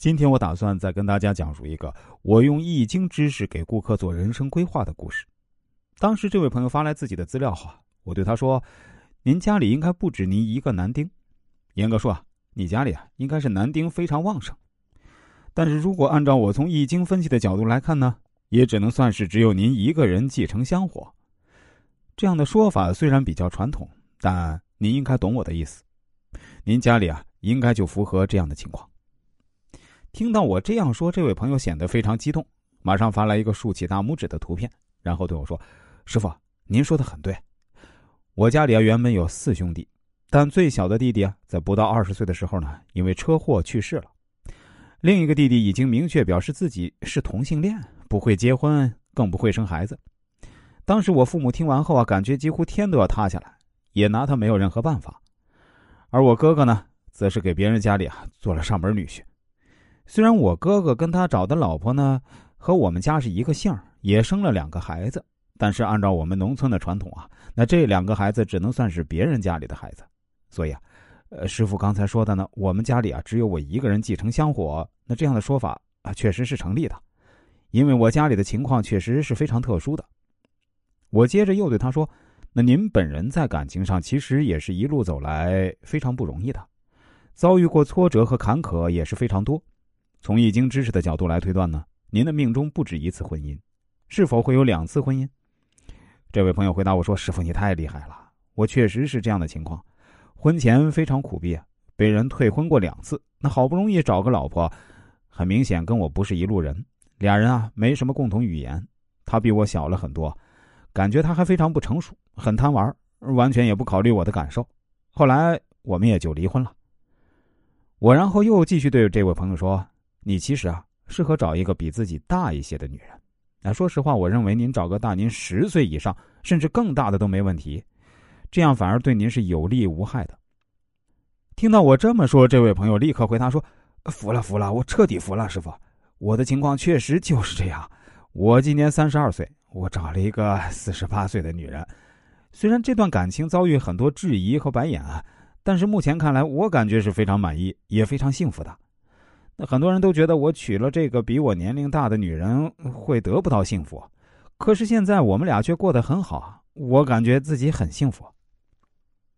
今天我打算再跟大家讲述一个我用易经知识给顾客做人生规划的故事。当时这位朋友发来自己的资料后，我对他说：“您家里应该不止您一个男丁，严格说啊，你家里啊应该是男丁非常旺盛。但是如果按照我从易经分析的角度来看呢，也只能算是只有您一个人继承香火。这样的说法虽然比较传统，但您应该懂我的意思。您家里啊应该就符合这样的情况。”听到我这样说，这位朋友显得非常激动，马上发来一个竖起大拇指的图片，然后对我说：“师傅，您说的很对。我家里啊原本有四兄弟，但最小的弟弟啊在不到二十岁的时候呢，因为车祸去世了。另一个弟弟已经明确表示自己是同性恋，不会结婚，更不会生孩子。当时我父母听完后啊，感觉几乎天都要塌下来，也拿他没有任何办法。而我哥哥呢，则是给别人家里啊做了上门女婿。”虽然我哥哥跟他找的老婆呢和我们家是一个姓也生了两个孩子，但是按照我们农村的传统啊，那这两个孩子只能算是别人家里的孩子。所以啊，呃，师傅刚才说的呢，我们家里啊只有我一个人继承香火，那这样的说法啊确实是成立的，因为我家里的情况确实是非常特殊的。我接着又对他说：“那您本人在感情上其实也是一路走来非常不容易的，遭遇过挫折和坎坷也是非常多。”从易经知识的角度来推断呢，您的命中不止一次婚姻，是否会有两次婚姻？这位朋友回答我说：“师傅，你太厉害了，我确实是这样的情况，婚前非常苦逼啊，被人退婚过两次。那好不容易找个老婆，很明显跟我不是一路人，俩人啊没什么共同语言。他比我小了很多，感觉他还非常不成熟，很贪玩，完全也不考虑我的感受。后来我们也就离婚了。我然后又继续对这位朋友说。”你其实啊，适合找一个比自己大一些的女人。啊说实话，我认为您找个大您十岁以上，甚至更大的都没问题，这样反而对您是有利无害的。听到我这么说，这位朋友立刻回答说：“服了，服了，我彻底服了，师傅，我的情况确实就是这样。我今年三十二岁，我找了一个四十八岁的女人。虽然这段感情遭遇很多质疑和白眼啊，但是目前看来，我感觉是非常满意，也非常幸福的。”很多人都觉得我娶了这个比我年龄大的女人会得不到幸福，可是现在我们俩却过得很好，我感觉自己很幸福。